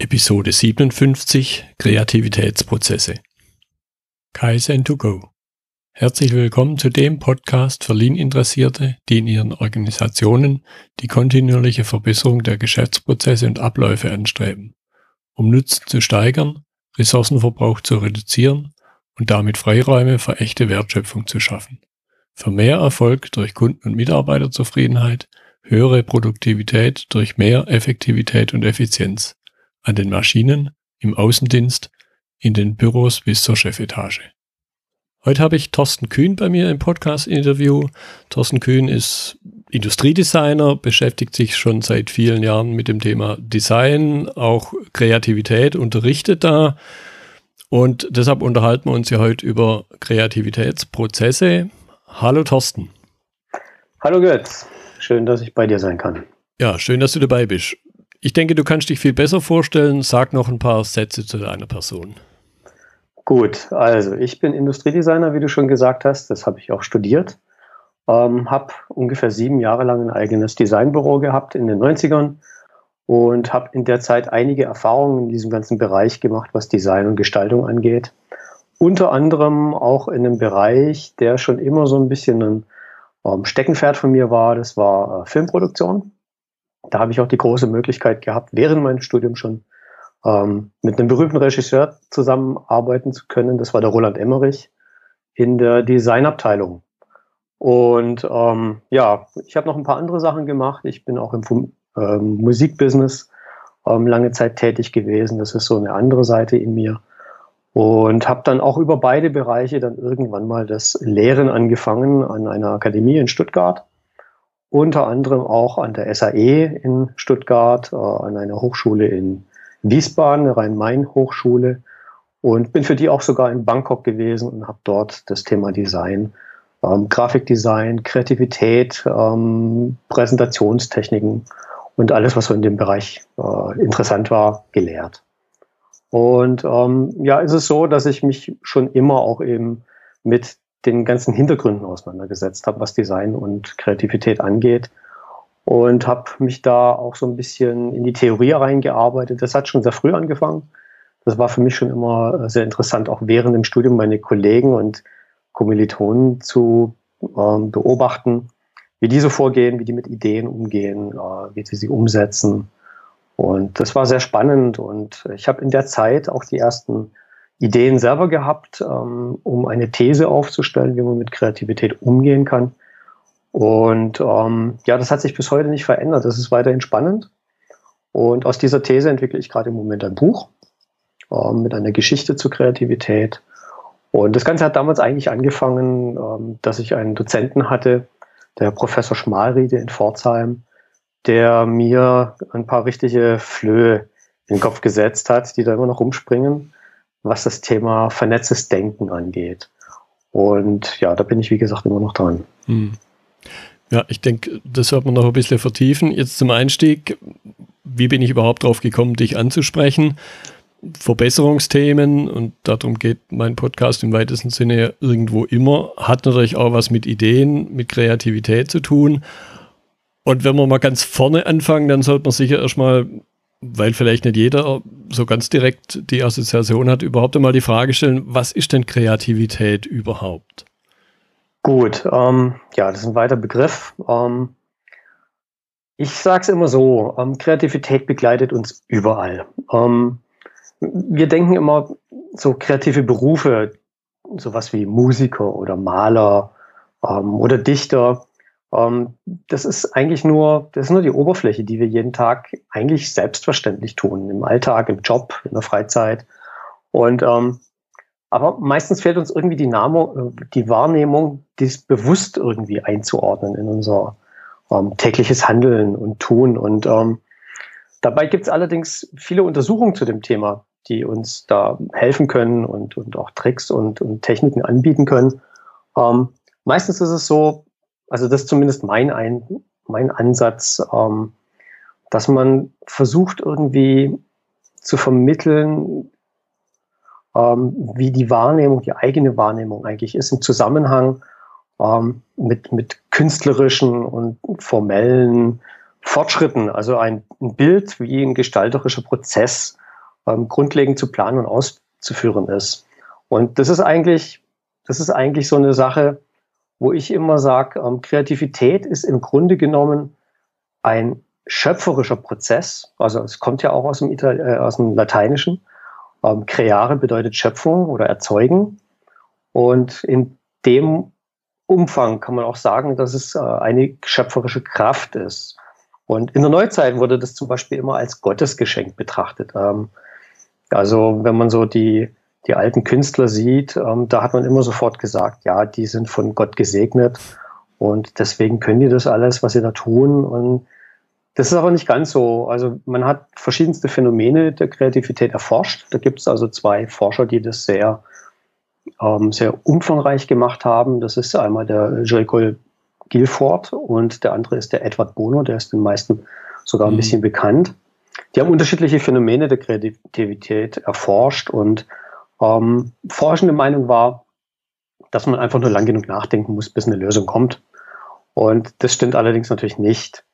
Episode 57 Kreativitätsprozesse. Kaizen to go. Herzlich willkommen zu dem Podcast für Lean-Interessierte, die in ihren Organisationen die kontinuierliche Verbesserung der Geschäftsprozesse und Abläufe anstreben, um Nutzen zu steigern, Ressourcenverbrauch zu reduzieren und damit Freiräume für echte Wertschöpfung zu schaffen. Für mehr Erfolg durch Kunden- und Mitarbeiterzufriedenheit, höhere Produktivität durch mehr Effektivität und Effizienz an den Maschinen, im Außendienst, in den Büros bis zur Chefetage. Heute habe ich Thorsten Kühn bei mir im Podcast-Interview. Thorsten Kühn ist Industriedesigner, beschäftigt sich schon seit vielen Jahren mit dem Thema Design, auch Kreativität, unterrichtet da. Und deshalb unterhalten wir uns ja heute über Kreativitätsprozesse. Hallo Thorsten. Hallo Götz, schön, dass ich bei dir sein kann. Ja, schön, dass du dabei bist. Ich denke, du kannst dich viel besser vorstellen. Sag noch ein paar Sätze zu deiner Person. Gut, also ich bin Industriedesigner, wie du schon gesagt hast. Das habe ich auch studiert. Ähm, habe ungefähr sieben Jahre lang ein eigenes Designbüro gehabt in den 90ern und habe in der Zeit einige Erfahrungen in diesem ganzen Bereich gemacht, was Design und Gestaltung angeht. Unter anderem auch in einem Bereich, der schon immer so ein bisschen ein ähm, Steckenpferd von mir war. Das war äh, Filmproduktion da habe ich auch die große Möglichkeit gehabt, während meines Studiums schon ähm, mit einem berühmten Regisseur zusammenarbeiten zu können. Das war der Roland Emmerich in der Designabteilung. Und ähm, ja, ich habe noch ein paar andere Sachen gemacht. Ich bin auch im ähm, Musikbusiness ähm, lange Zeit tätig gewesen. Das ist so eine andere Seite in mir. Und habe dann auch über beide Bereiche dann irgendwann mal das Lehren angefangen an einer Akademie in Stuttgart unter anderem auch an der SAE in Stuttgart, äh, an einer Hochschule in Wiesbaden, Rhein-Main-Hochschule und bin für die auch sogar in Bangkok gewesen und habe dort das Thema Design, ähm, Grafikdesign, Kreativität, ähm, Präsentationstechniken und alles, was so in dem Bereich äh, interessant war, gelehrt. Und ähm, ja, ist es so, dass ich mich schon immer auch eben mit den ganzen Hintergründen auseinandergesetzt habe, was Design und Kreativität angeht. Und habe mich da auch so ein bisschen in die Theorie reingearbeitet. Das hat schon sehr früh angefangen. Das war für mich schon immer sehr interessant, auch während dem Studium meine Kollegen und Kommilitonen zu ähm, beobachten, wie die so vorgehen, wie die mit Ideen umgehen, äh, wie sie sie umsetzen. Und das war sehr spannend. Und ich habe in der Zeit auch die ersten Ideen selber gehabt, ähm, um eine These aufzustellen, wie man mit Kreativität umgehen kann. Und ähm, ja, das hat sich bis heute nicht verändert. Das ist weiterhin spannend. Und aus dieser These entwickle ich gerade im Moment ein Buch ähm, mit einer Geschichte zur Kreativität. Und das Ganze hat damals eigentlich angefangen, ähm, dass ich einen Dozenten hatte, der Professor Schmalriede in Pforzheim, der mir ein paar richtige Flöhe in den Kopf gesetzt hat, die da immer noch rumspringen was das Thema vernetztes Denken angeht. Und ja, da bin ich, wie gesagt, immer noch dran. Hm. Ja, ich denke, das wird man noch ein bisschen vertiefen. Jetzt zum Einstieg, wie bin ich überhaupt drauf gekommen, dich anzusprechen? Verbesserungsthemen, und darum geht mein Podcast im weitesten Sinne irgendwo immer, hat natürlich auch was mit Ideen, mit Kreativität zu tun. Und wenn wir mal ganz vorne anfangen, dann sollte man sicher erstmal weil vielleicht nicht jeder so ganz direkt die Assoziation hat, überhaupt einmal die Frage stellen, was ist denn Kreativität überhaupt? Gut, ähm, ja, das ist ein weiter Begriff. Ähm, ich sage es immer so, ähm, Kreativität begleitet uns überall. Ähm, wir denken immer so kreative Berufe, sowas wie Musiker oder Maler ähm, oder Dichter, das ist eigentlich nur, das ist nur die Oberfläche, die wir jeden Tag eigentlich selbstverständlich tun, im Alltag, im Job, in der Freizeit. Und ähm, aber meistens fehlt uns irgendwie die, Name, die Wahrnehmung, dies bewusst irgendwie einzuordnen in unser ähm, tägliches Handeln und Tun. Und ähm, dabei gibt es allerdings viele Untersuchungen zu dem Thema, die uns da helfen können und, und auch Tricks und, und Techniken anbieten können. Ähm, meistens ist es so, also das ist zumindest mein, Ein mein Ansatz, ähm, dass man versucht irgendwie zu vermitteln, ähm, wie die Wahrnehmung, die eigene Wahrnehmung eigentlich ist im Zusammenhang ähm, mit, mit künstlerischen und formellen Fortschritten. Also ein, ein, Bild wie ein gestalterischer Prozess ähm, grundlegend zu planen und auszuführen ist. Und das ist eigentlich, das ist eigentlich so eine Sache, wo ich immer sage, ähm, Kreativität ist im Grunde genommen ein schöpferischer Prozess. Also es kommt ja auch aus dem, Ital äh, aus dem Lateinischen. Ähm, creare bedeutet Schöpfung oder erzeugen. Und in dem Umfang kann man auch sagen, dass es äh, eine schöpferische Kraft ist. Und in der Neuzeit wurde das zum Beispiel immer als Gottesgeschenk betrachtet. Ähm, also wenn man so die, die alten Künstler sieht, ähm, da hat man immer sofort gesagt, ja, die sind von Gott gesegnet und deswegen können die das alles, was sie da tun. Und das ist aber nicht ganz so. Also man hat verschiedenste Phänomene der Kreativität erforscht. Da gibt es also zwei Forscher, die das sehr, ähm, sehr umfangreich gemacht haben. Das ist einmal der Jericole Guilford und der andere ist der Edward Bono, der ist den meisten sogar ein mhm. bisschen bekannt. Die haben unterschiedliche Phänomene der Kreativität erforscht und ähm, forschende Meinung war, dass man einfach nur lang genug nachdenken muss, bis eine Lösung kommt. Und das stimmt allerdings natürlich nicht.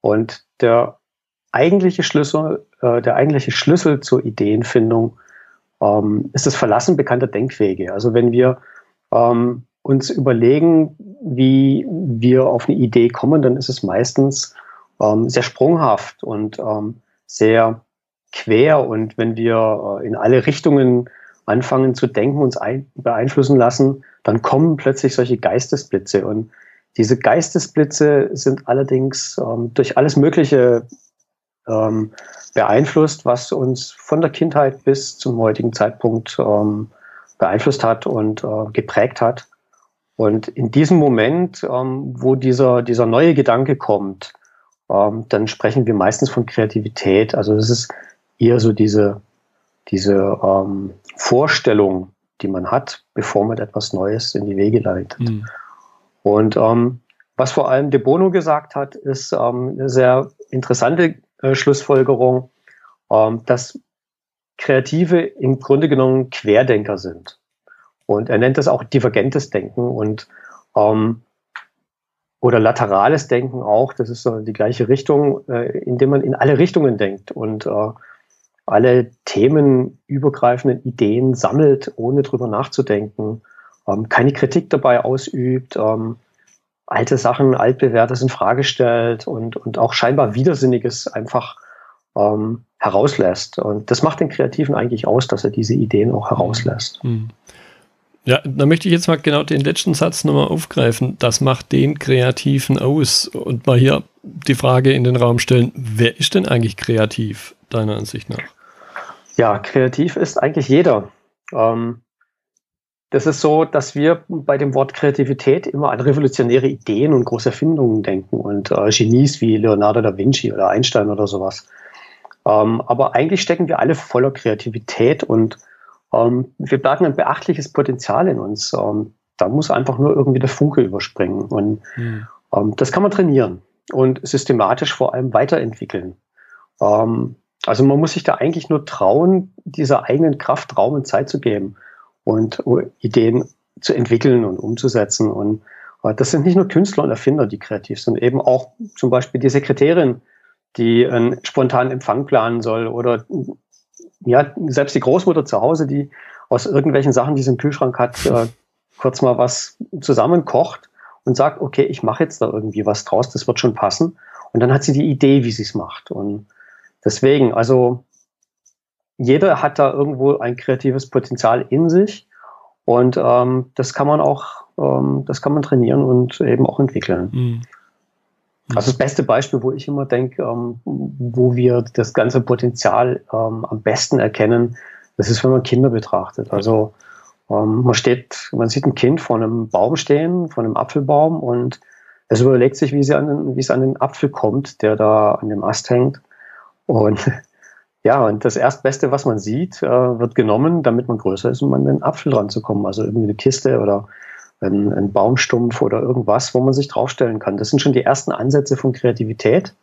Und der eigentliche Schlüssel, äh, der eigentliche Schlüssel zur Ideenfindung ähm, ist das Verlassen bekannter Denkwege. Also wenn wir ähm, uns überlegen, wie wir auf eine Idee kommen, dann ist es meistens ähm, sehr sprunghaft und ähm, sehr quer. Und wenn wir äh, in alle Richtungen anfangen zu denken, uns ein, beeinflussen lassen, dann kommen plötzlich solche Geistesblitze. Und diese Geistesblitze sind allerdings ähm, durch alles Mögliche ähm, beeinflusst, was uns von der Kindheit bis zum heutigen Zeitpunkt ähm, beeinflusst hat und äh, geprägt hat. Und in diesem Moment, ähm, wo dieser, dieser neue Gedanke kommt, ähm, dann sprechen wir meistens von Kreativität. Also es ist eher so diese, diese ähm, Vorstellung, die man hat, bevor man etwas Neues in die Wege leitet. Mhm. Und ähm, was vor allem De Bono gesagt hat, ist ähm, eine sehr interessante äh, Schlussfolgerung, ähm, dass Kreative im Grunde genommen Querdenker sind. Und er nennt das auch divergentes Denken und ähm, oder laterales Denken auch. Das ist so die gleiche Richtung, äh, indem man in alle Richtungen denkt und äh, alle themenübergreifenden Ideen sammelt, ohne drüber nachzudenken, ähm, keine Kritik dabei ausübt, ähm, alte Sachen, altbewährtes in Frage stellt und, und auch scheinbar Widersinniges einfach ähm, herauslässt. Und das macht den Kreativen eigentlich aus, dass er diese Ideen auch herauslässt. Mhm. Ja, da möchte ich jetzt mal genau den letzten Satz nochmal aufgreifen. Das macht den Kreativen aus. Und mal hier die Frage in den Raum stellen, wer ist denn eigentlich kreativ, deiner Ansicht nach? Ja, kreativ ist eigentlich jeder. Ähm, das ist so, dass wir bei dem Wort Kreativität immer an revolutionäre Ideen und große Erfindungen denken und äh, Genies wie Leonardo da Vinci oder Einstein oder sowas. Ähm, aber eigentlich stecken wir alle voller Kreativität und ähm, wir bergen ein beachtliches Potenzial in uns. Ähm, da muss einfach nur irgendwie der Funke überspringen. Und mhm. das kann man trainieren und systematisch vor allem weiterentwickeln. Ähm, also man muss sich da eigentlich nur trauen, dieser eigenen Kraft Raum und Zeit zu geben und Ideen zu entwickeln und umzusetzen. Und äh, das sind nicht nur Künstler und Erfinder, die kreativ sind, eben auch zum Beispiel die Sekretärin, die einen spontanen Empfang planen soll oder ja, selbst die Großmutter zu Hause, die aus irgendwelchen Sachen, die sie im Kühlschrank hat, äh, kurz mal was zusammenkocht und sagt, okay, ich mache jetzt da irgendwie was draus, das wird schon passen. Und dann hat sie die Idee, wie sie es macht. Und deswegen, also jeder hat da irgendwo ein kreatives Potenzial in sich und ähm, das kann man auch, ähm, das kann man trainieren und eben auch entwickeln. Mhm. Also das beste Beispiel, wo ich immer denke, ähm, wo wir das ganze Potenzial ähm, am besten erkennen, das ist, wenn man Kinder betrachtet. Also ähm, man steht, man sieht ein Kind vor einem Baum stehen, vor einem Apfelbaum und es überlegt sich, wie, sie an den, wie es an den Apfel kommt, der da an dem Ast hängt. Und ja, und das Erstbeste, was man sieht, äh, wird genommen, damit man größer ist, um an den Apfel ranzukommen. Also irgendwie eine Kiste oder ein, ein Baumstumpf oder irgendwas, wo man sich draufstellen kann. Das sind schon die ersten Ansätze von Kreativität.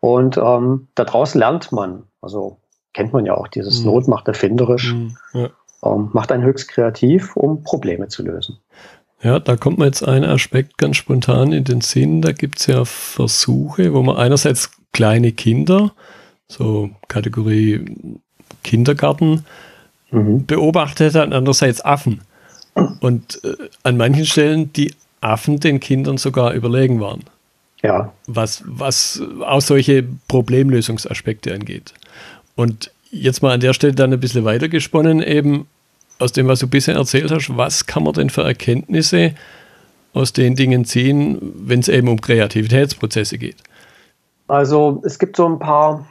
Und ähm, daraus lernt man. Also kennt man ja auch, dieses mhm. Not macht erfinderisch, mhm. ja. ähm, macht einen höchst kreativ, um Probleme zu lösen. Ja, da kommt mir jetzt ein Aspekt ganz spontan in den Sinn. Da gibt es ja Versuche, wo man einerseits kleine Kinder, so Kategorie Kindergarten mhm. beobachtet hat, andererseits Affen. Und äh, an manchen Stellen die Affen den Kindern sogar überlegen waren. Ja. Was, was auch solche Problemlösungsaspekte angeht. Und jetzt mal an der Stelle dann ein bisschen weitergesponnen, eben aus dem, was du bisher erzählt hast, was kann man denn für Erkenntnisse aus den Dingen ziehen, wenn es eben um Kreativitätsprozesse geht? Also es gibt so ein paar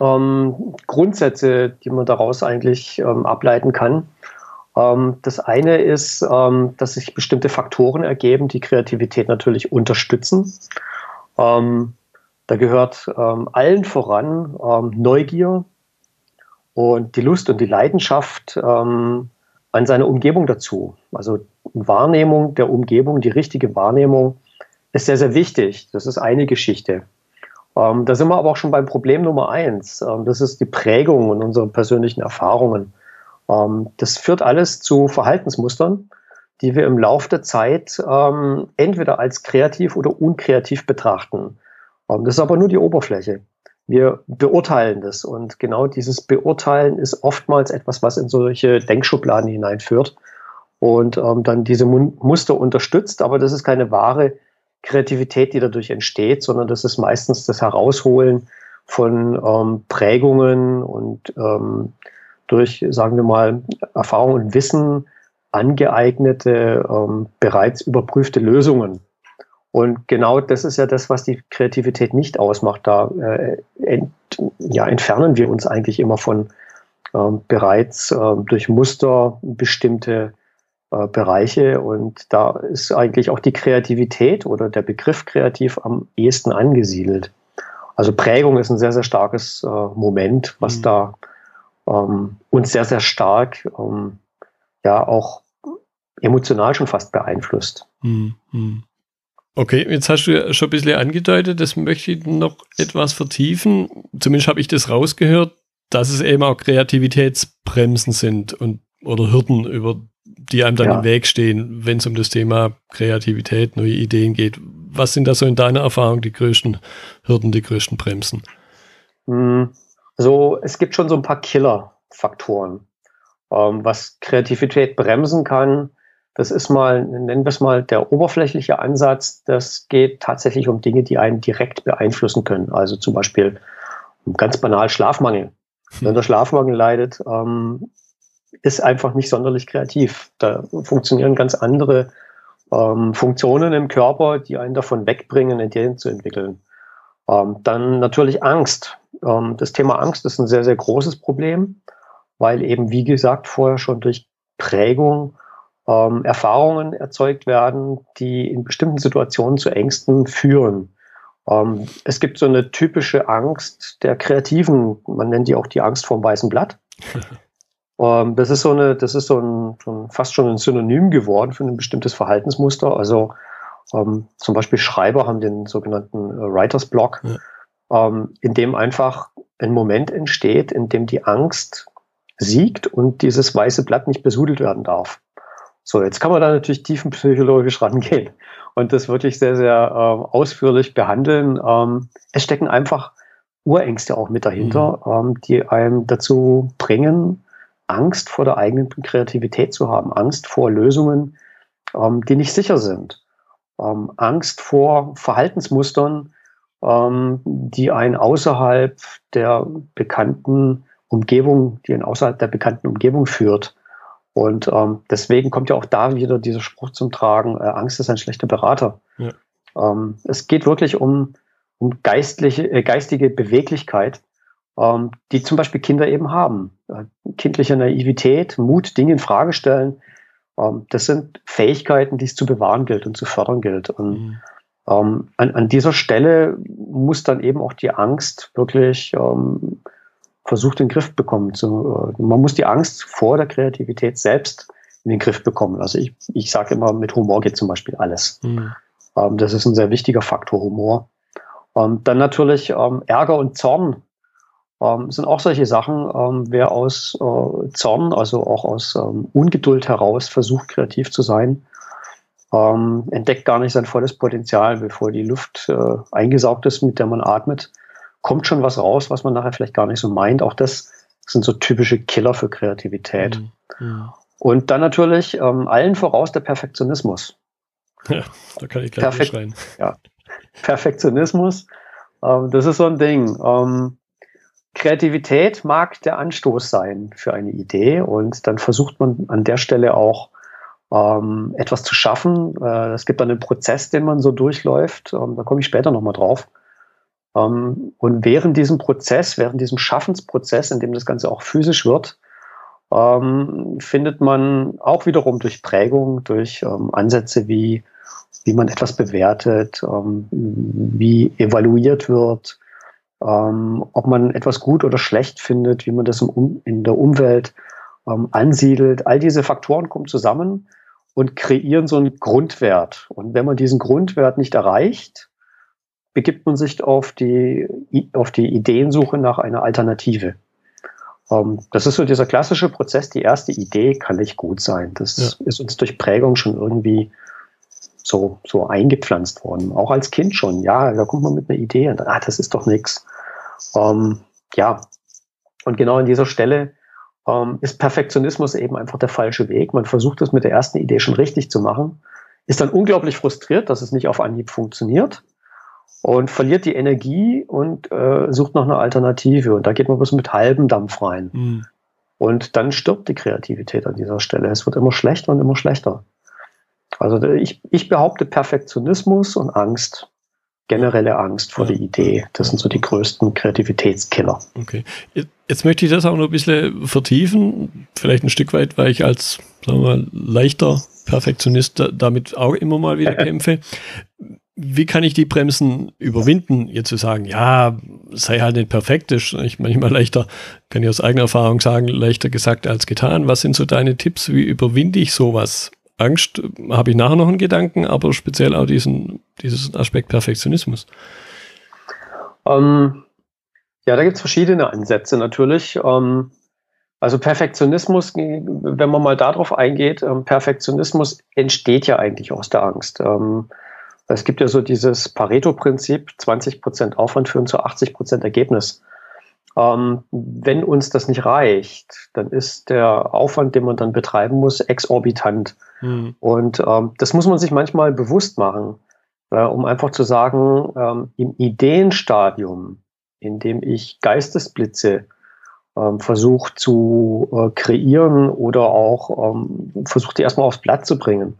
ähm, Grundsätze, die man daraus eigentlich ähm, ableiten kann. Ähm, das eine ist, ähm, dass sich bestimmte Faktoren ergeben, die Kreativität natürlich unterstützen. Ähm, da gehört ähm, allen voran Neugier und die Lust und die Leidenschaft an seiner Umgebung dazu. Also Wahrnehmung der Umgebung, die richtige Wahrnehmung ist sehr, sehr wichtig. Das ist eine Geschichte. Ähm, da sind wir aber auch schon beim Problem Nummer eins. Ähm, das ist die Prägung und unsere persönlichen Erfahrungen. Ähm, das führt alles zu Verhaltensmustern, die wir im Laufe der Zeit ähm, entweder als kreativ oder unkreativ betrachten. Ähm, das ist aber nur die Oberfläche. Wir beurteilen das und genau dieses Beurteilen ist oftmals etwas, was in solche Denkschubladen hineinführt und ähm, dann diese Muster unterstützt, aber das ist keine wahre Kreativität, die dadurch entsteht, sondern das ist meistens das Herausholen von ähm, Prägungen und ähm, durch, sagen wir mal, Erfahrung und Wissen angeeignete, ähm, bereits überprüfte Lösungen. Und genau das ist ja das, was die Kreativität nicht ausmacht. Da äh, ent, ja, entfernen wir uns eigentlich immer von ähm, bereits äh, durch Muster bestimmte äh, Bereiche. Und da ist eigentlich auch die Kreativität oder der Begriff kreativ am ehesten angesiedelt. Also Prägung ist ein sehr, sehr starkes äh, Moment, was mhm. da ähm, uns sehr, sehr stark ähm, ja auch emotional schon fast beeinflusst. Mhm. mhm. Okay, jetzt hast du ja schon ein bisschen angedeutet, das möchte ich noch etwas vertiefen. Zumindest habe ich das rausgehört, dass es eben auch Kreativitätsbremsen sind und oder Hürden, über die einem dann ja. im Weg stehen, wenn es um das Thema Kreativität, neue Ideen geht. Was sind da so in deiner Erfahrung die größten Hürden, die größten Bremsen? Hm, also es gibt schon so ein paar Killer-Faktoren. Ähm, was Kreativität bremsen kann, das ist mal, nennen wir es mal, der oberflächliche Ansatz. Das geht tatsächlich um Dinge, die einen direkt beeinflussen können. Also zum Beispiel ganz banal Schlafmangel. Wenn der Schlafmangel leidet, ähm, ist einfach nicht sonderlich kreativ. Da funktionieren ganz andere ähm, Funktionen im Körper, die einen davon wegbringen, Ideen zu entwickeln. Ähm, dann natürlich Angst. Ähm, das Thema Angst ist ein sehr, sehr großes Problem, weil eben, wie gesagt, vorher schon durch Prägung ähm, Erfahrungen erzeugt werden, die in bestimmten Situationen zu Ängsten führen. Ähm, es gibt so eine typische Angst der Kreativen, man nennt die auch die Angst vorm weißen Blatt. Ähm, das ist so eine, das ist so ein, ein, fast schon ein Synonym geworden für ein bestimmtes Verhaltensmuster. Also ähm, zum Beispiel Schreiber haben den sogenannten äh, Writers Block, ja. ähm, in dem einfach ein Moment entsteht, in dem die Angst siegt und dieses weiße Blatt nicht besudelt werden darf. So, jetzt kann man da natürlich tiefenpsychologisch rangehen und das wirklich sehr, sehr äh, ausführlich behandeln. Ähm, es stecken einfach Urängste auch mit dahinter, mhm. ähm, die einem dazu bringen, Angst vor der eigenen Kreativität zu haben, Angst vor Lösungen, ähm, die nicht sicher sind, ähm, Angst vor Verhaltensmustern, ähm, die einen außerhalb der bekannten Umgebung, die einen außerhalb der bekannten Umgebung führt. Und ähm, deswegen kommt ja auch da wieder dieser Spruch zum Tragen, äh, Angst ist ein schlechter Berater. Ja. Ähm, es geht wirklich um, um geistliche, äh, geistige Beweglichkeit ähm, die zum Beispiel Kinder eben haben. Äh, kindliche Naivität, Mut, Dinge in Frage stellen, ähm, das sind Fähigkeiten, die es zu bewahren gilt und zu fördern gilt. Und mhm. ähm, an, an, dieser Stelle muss dann eben auch die Angst wirklich ähm, versucht, in den Griff bekommen. Zu, äh, man muss die Angst vor der Kreativität selbst in den Griff bekommen. Also ich, ich sage immer, mit Humor geht zum Beispiel alles. Mhm. Ähm, das ist ein sehr wichtiger Faktor, Humor. Und dann natürlich ähm, Ärger und Zorn ähm, sind auch solche Sachen, ähm, wer aus äh, Zorn, also auch aus ähm, Ungeduld heraus versucht, kreativ zu sein, ähm, entdeckt gar nicht sein volles Potenzial, bevor die Luft äh, eingesaugt ist, mit der man atmet, kommt schon was raus, was man nachher vielleicht gar nicht so meint. Auch das sind so typische Killer für Kreativität. Mhm. mhm. Und dann natürlich ähm, allen voraus der Perfektionismus. Ja, da kann ich gleich schreien. Ja. Perfektionismus, ähm, das ist so ein Ding. Kreativität mag der Anstoß sein für eine Idee und dann versucht man an der Stelle auch ähm, etwas zu schaffen. Äh, es gibt dann einen Prozess, den man so durchläuft. Ähm, da komme ich später nochmal drauf. Ähm, und während diesem Prozess, während diesem Schaffensprozess, in dem das Ganze auch physisch wird, ähm, findet man auch wiederum durch Prägung, durch ähm, Ansätze wie, wie man etwas bewertet, ähm, wie evaluiert wird, ähm, ob man etwas gut oder schlecht findet, wie man das im, in der Umwelt ähm, ansiedelt. All diese Faktoren kommen zusammen und kreieren so einen Grundwert. Und wenn man diesen Grundwert nicht erreicht, begibt man sich auf die, auf die Ideensuche nach einer Alternative. Um, ähm, das ist so dieser klassische Prozess. Die erste Idee kann nicht gut sein. Das ja. ist uns durch Prägung schon irgendwie so, so eingepflanzt worden. Auch als Kind schon. Ja, da kommt man mit einer Idee und ah, das ist doch nichts. Um, ja, und genau an dieser Stelle ähm, ist Perfektionismus eben einfach der falsche Weg. Man versucht es mit der ersten Idee schon richtig zu machen, ist dann unglaublich frustriert, dass es nicht auf Anhieb funktioniert und verliert die Energie und äh, sucht noch eine Alternative. Und da geht man bloß mit halbem Dampf rein. Mhm. Und dann stirbt die Kreativität an dieser Stelle. Es wird immer schlechter und immer schlechter. Also ich, ich behaupte Perfektionismus und Angst, generelle Angst vor ja. der Idee. Das sind so die größten Kreativitätskiller. Okay. Jetzt möchte ich das auch noch ein bisschen vertiefen. Vielleicht ein Stück weit, weil ich als sagen wir mal, leichter Perfektionist damit auch immer mal wieder kämpfe wie kann ich die Bremsen überwinden, jetzt zu sagen, ja, sei halt nicht perfekt, ist ich manchmal leichter, kann ich aus eigener Erfahrung sagen, leichter gesagt als getan. Was sind so deine Tipps, wie überwinde ich sowas? Angst äh, habe ich nachher noch einen Gedanken, aber speziell auch diesen, diesen Aspekt Perfektionismus. Ähm, ja, da gibt es verschiedene Ansätze natürlich. Ähm, also Perfektionismus, wenn man mal darauf eingeht, ähm, Perfektionismus entsteht ja eigentlich aus der Angst. Ähm, es gibt ja so dieses Pareto-Prinzip, 20 Prozent Aufwand führen zu 80 Prozent Ergebnis. Ähm, wenn uns das nicht reicht, dann ist der Aufwand, den man dann betreiben muss, exorbitant. Mhm. Und ähm, das muss man sich manchmal bewusst machen, äh, um einfach zu sagen, ähm, im Ideenstadium, in dem ich Geistesblitze ähm, versuche zu äh, kreieren oder auch ähm, versuche die erstmal aufs Blatt zu bringen,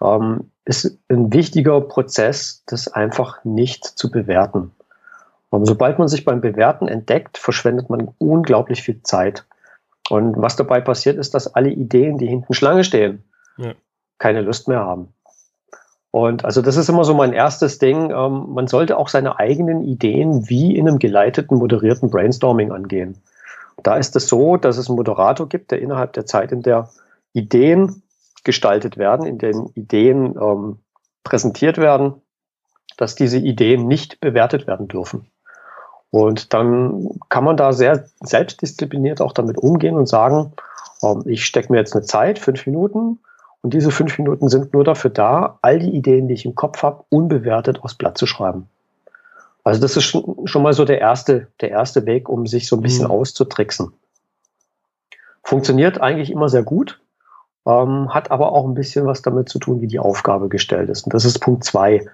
ähm, ist ein wichtiger Prozess, das einfach nicht zu bewerten. Und sobald man sich beim Bewerten entdeckt, verschwendet man unglaublich viel Zeit. Und was dabei passiert, ist, dass alle Ideen, die hinten Schlange stehen, ja. keine Lust mehr haben. Und also das ist immer so mein erstes Ding. Ähm, man sollte auch seine eigenen Ideen wie in einem geleiteten, moderierten Brainstorming angehen. Da ist es so, dass es einen Moderator gibt, der innerhalb der Zeit, in der Ideen gestaltet werden, in denen Ideen ähm, präsentiert werden, dass diese Ideen nicht bewertet werden dürfen. Und dann kann man da sehr selbstdiszipliniert auch damit umgehen und sagen, ähm, ich stecke mir jetzt eine Zeit, fünf Minuten, und diese fünf Minuten sind nur dafür da, all die Ideen, die ich im Kopf habe, unbewertet aufs Blatt zu schreiben. Also das ist schon, schon mal so der erste, der erste Weg, um sich so ein bisschen mhm. auszutricksen. Funktioniert eigentlich immer sehr gut ähm, hat aber auch ein bisschen was damit zu tun, wie die Aufgabe gestellt ist. Und das ist Punkt zwei.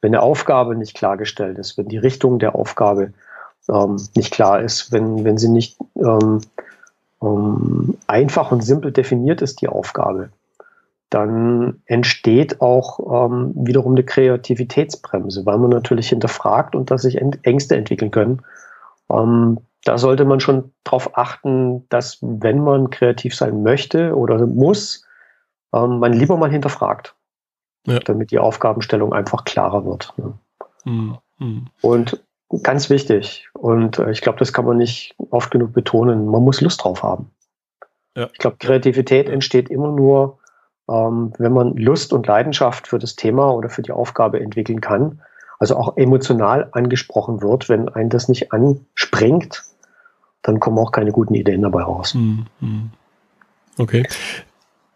Wenn eine Aufgabe nicht klargestellt ist, wenn die Richtung der Aufgabe ähm, nicht klar ist, wenn, wenn sie nicht ähm, ähm einfach und simpel definiert ist, die Aufgabe, dann entsteht auch ähm, wiederum eine Kreativitätsbremse, weil man natürlich hinterfragt und dass sich Ängste entwickeln können. Ähm, da sollte man schon darauf achten, dass wenn man kreativ sein möchte oder muss, ähm, man lieber mal hinterfragt, ja. damit die Aufgabenstellung einfach klarer wird. Ne? Mhm. Mhm. Und ganz wichtig, und äh, ich glaube, das kann man nicht oft genug betonen, man muss Lust drauf haben. Ja. Ich glaube, Kreativität entsteht immer nur, ähm, wenn man Lust und Leidenschaft für das Thema oder für die Aufgabe entwickeln kann. Also auch emotional angesprochen wird, wenn einen das nicht anspringt, dann kommen auch keine guten Ideen dabei raus. Hm, hm. Okay.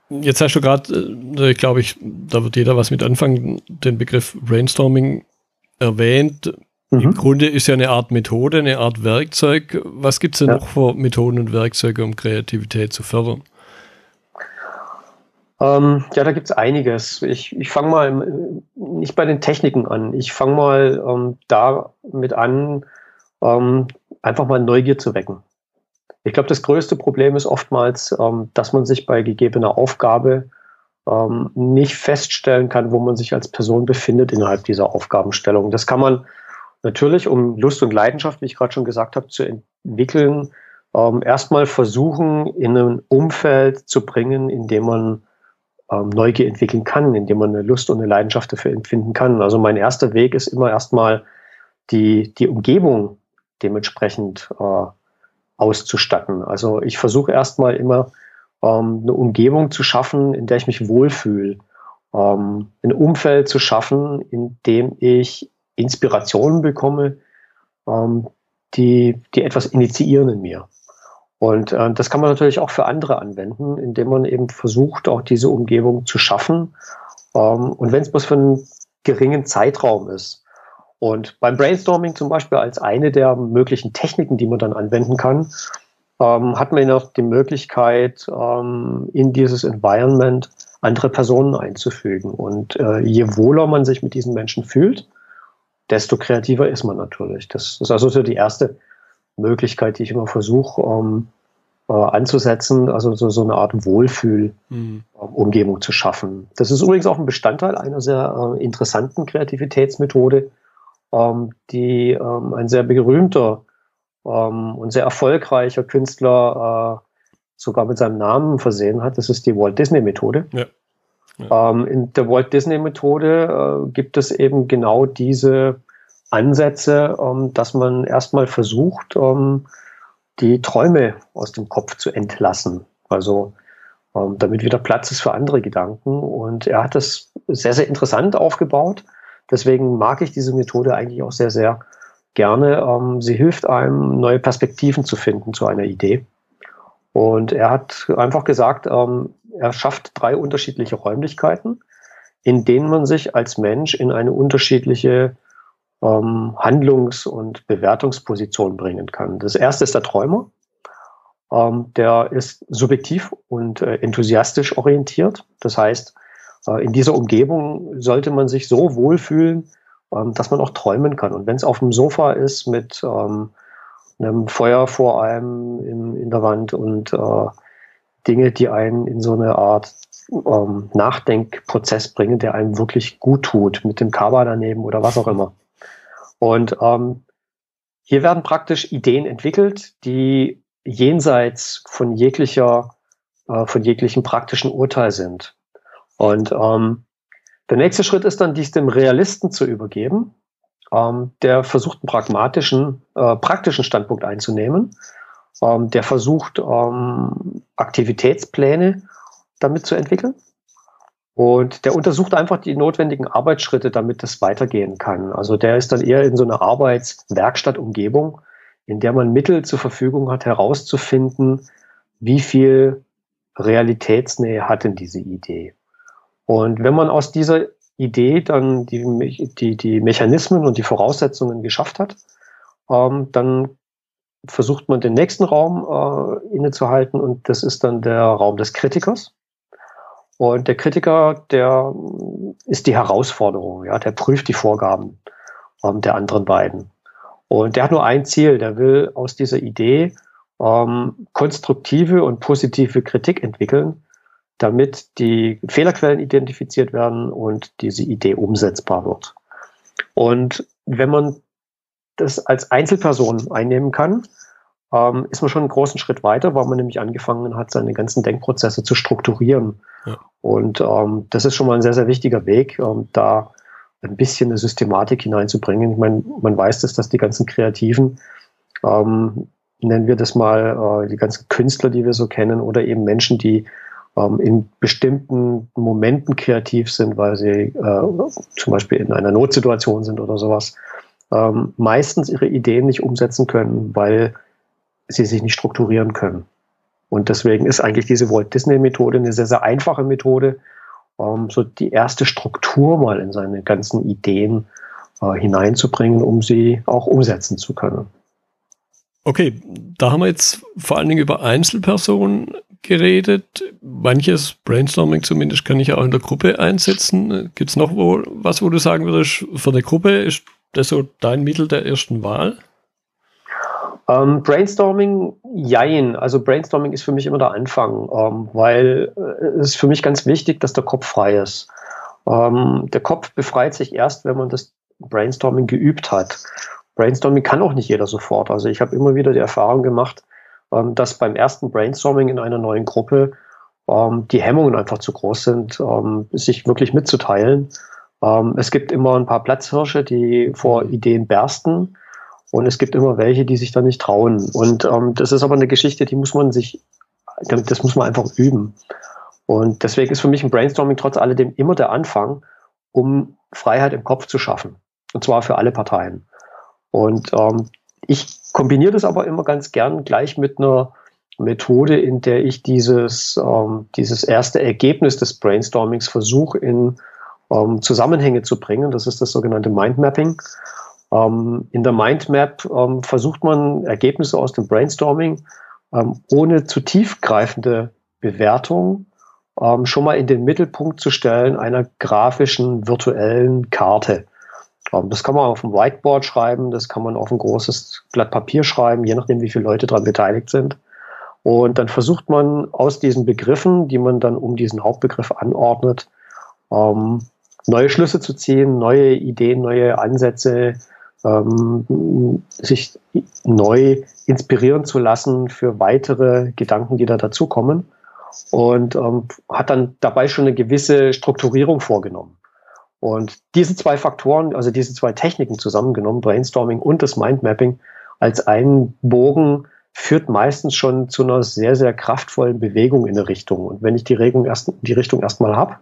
Jetzt hast du gerade, äh, ich glaube, ich, da wird jeder was mit anfangen, den Begriff Brainstorming erwähnt. Mhm. Im Grunde ist ja eine Art Methode, eine Art Werkzeug. Was gibt es denn ja. noch für Methoden und Werkzeuge, um Kreativität zu fördern? Ähm, ja, da gibt es einiges. Ich, ich fange mal nicht bei den Techniken an. Ich fange mal ähm, damit an, ähm, einfach mal Neugier zu wecken. Ich glaube, das größte Problem ist oftmals, ähm, dass man sich bei gegebener Aufgabe ähm, nicht feststellen kann, wo man sich als Person befindet innerhalb dieser Aufgabenstellung. Das kann man natürlich, um Lust und Leidenschaft, wie ich gerade schon gesagt habe, zu entwickeln, ähm, erstmal versuchen, in ein Umfeld zu bringen, in dem man ähm, Neugier entwickeln kann, in dem man eine Lust und eine Leidenschaft dafür empfinden kann. Also mein erster Weg ist immer erstmal die, die Umgebung dementsprechend äh, auszustatten. Also ich versuche erstmal immer ähm, eine Umgebung zu schaffen, in der ich mich wohlfühle. Ähm, ein Umfeld zu schaffen, in dem ich Inspirationen bekomme, ähm, die, die etwas initiieren in mir. Und äh, das kann man natürlich auch für andere anwenden, indem man eben versucht, auch diese Umgebung zu schaffen. Ähm, und wenn es bloß für einen geringen Zeitraum ist. Und beim Brainstorming zum Beispiel als eine der möglichen Techniken, die man dann anwenden kann, ähm, hat man noch die Möglichkeit, ähm, in dieses Environment andere Personen einzufügen. Und äh, je wohler man sich mit diesen Menschen fühlt, desto kreativer ist man natürlich. Das ist also so die erste Möglichkeit, die ich immer versuche ähm, äh, anzusetzen, also so, so eine Art Wohlfühl-Umgebung mhm. äh, zu schaffen. Das ist übrigens auch ein Bestandteil einer sehr äh, interessanten Kreativitätsmethode, ähm, die ähm, ein sehr berühmter ähm, und sehr erfolgreicher Künstler äh, sogar mit seinem Namen versehen hat. Das ist die Walt Disney Methode. Ja. Ähm, in der Walt Disney Methode äh, gibt es eben genau diese Ansätze, ähm, dass man erstmal versucht, ähm, die Träume aus dem Kopf zu entlassen. Also ähm, damit wieder Platz ist für andere Gedanken. Und er hat das sehr, sehr interessant aufgebaut. Deswegen mag ich diese Methode eigentlich auch sehr, sehr gerne. Ähm, sie hilft einem, neue Perspektiven zu finden zu einer Idee. Und er hat einfach gesagt, ähm, er schafft drei unterschiedliche Räumlichkeiten, in denen man sich als Mensch in eine unterschiedliche ähm, Handlungs- und Bewertungsposition bringen kann. Das erste ist der Träumer. Ähm, der ist subjektiv und äh, enthusiastisch orientiert. Das heißt, äh, in dieser Umgebung sollte man sich so wohlfühlen, ähm, dass man auch träumen kann. Und wenn es auf dem Sofa ist mit ähm, einem Feuer vor einem in, in der Wand und äh, Dinge, die einen in so eine Art ähm, Nachdenkprozess bringen, der einem wirklich gut tut, mit dem Kaba daneben oder was auch immer. Und ähm, hier werden praktisch Ideen entwickelt, die jenseits von jeglicher, äh, von jeglichem praktischen Urteil sind. Und ähm, der nächste Schritt ist dann, dies dem Realisten zu übergeben, ähm, der versucht, einen pragmatischen, äh, praktischen Standpunkt einzunehmen, ähm, der versucht, ähm, Aktivitätspläne damit zu entwickeln. Und der untersucht einfach die notwendigen Arbeitsschritte, damit das weitergehen kann. Also der ist dann eher in so einer Arbeitswerkstattumgebung, in der man Mittel zur Verfügung hat, herauszufinden, wie viel Realitätsnähe hat denn diese Idee. Und wenn man aus dieser Idee dann die, die, die Mechanismen und die Voraussetzungen geschafft hat, ähm, dann versucht man den nächsten Raum äh, innezuhalten und das ist dann der Raum des Kritikers. Und der Kritiker, der ist die Herausforderung, ja, der prüft die Vorgaben ähm, der anderen beiden. Und der hat nur ein Ziel, der will aus dieser Idee ähm, konstruktive und positive Kritik entwickeln, damit die Fehlerquellen identifiziert werden und diese Idee umsetzbar wird. Und wenn man das als Einzelperson einnehmen kann, ähm, ist man schon einen großen Schritt weiter, weil man nämlich angefangen hat, seine ganzen Denkprozesse zu strukturieren. Ja. Und ähm, das ist schon mal ein sehr, sehr wichtiger Weg, ähm, da ein bisschen eine Systematik hineinzubringen. Ich meine, man weiß das, dass die ganzen Kreativen, ähm, nennen wir das mal, äh, die ganzen Künstler, die wir so kennen, oder eben Menschen, die ähm, in bestimmten Momenten kreativ sind, weil sie äh, zum Beispiel in einer Notsituation sind oder sowas, ähm, meistens ihre Ideen nicht umsetzen können, weil sie sich nicht strukturieren können. Und deswegen ist eigentlich diese Walt Disney Methode eine sehr, sehr einfache Methode, um so die erste Struktur mal in seine ganzen Ideen äh, hineinzubringen, um sie auch umsetzen zu können. Okay, da haben wir jetzt vor allen Dingen über Einzelpersonen geredet. Manches Brainstorming zumindest kann ich auch in der Gruppe einsetzen. Gibt es noch wo, was, wo du sagen würdest, für eine Gruppe ist das so dein Mittel der ersten Wahl? Ähm, Brainstorming, jein. Also Brainstorming ist für mich immer der Anfang, ähm, weil äh, es ist für mich ganz wichtig, dass der Kopf frei ist. Ähm, der Kopf befreit sich erst, wenn man das Brainstorming geübt hat. Brainstorming kann auch nicht jeder sofort. Also ich habe immer wieder die Erfahrung gemacht, ähm, dass beim ersten Brainstorming in einer neuen Gruppe ähm, die Hemmungen einfach zu groß sind, ähm, sich wirklich mitzuteilen. Ähm, es gibt immer ein paar Platzhirsche, die vor Ideen bersten und es gibt immer welche, die sich da nicht trauen. Und ähm, das ist aber eine Geschichte, die muss man sich, das muss man einfach üben. Und deswegen ist für mich ein Brainstorming trotz alledem immer der Anfang, um Freiheit im Kopf zu schaffen. Und zwar für alle Parteien. Und ähm, ich kombiniere das aber immer ganz gern gleich mit einer Methode, in der ich dieses, ähm, dieses erste Ergebnis des Brainstormings versuche in ähm, Zusammenhänge zu bringen. Das ist das sogenannte Mindmapping. Ähm, in der Mindmap ähm, versucht man Ergebnisse aus dem Brainstorming ähm, ohne zu tiefgreifende Bewertung ähm, schon mal in den Mittelpunkt zu stellen einer grafischen virtuellen Karte. Das kann man auf dem Whiteboard schreiben, das kann man auf ein großes Blatt Papier schreiben, je nachdem, wie viele Leute daran beteiligt sind. Und dann versucht man aus diesen Begriffen, die man dann um diesen Hauptbegriff anordnet, ähm, neue Schlüsse zu ziehen, neue Ideen, neue Ansätze, ähm, sich neu inspirieren zu lassen für weitere Gedanken, die da dazukommen. Und ähm, hat dann dabei schon eine gewisse Strukturierung vorgenommen. Und diese zwei Faktoren, also diese zwei Techniken zusammengenommen, Brainstorming und das Mindmapping, als einen Bogen führt meistens schon zu einer sehr, sehr kraftvollen Bewegung in eine Richtung. Und wenn ich die, Regung erst, die Richtung erstmal habe,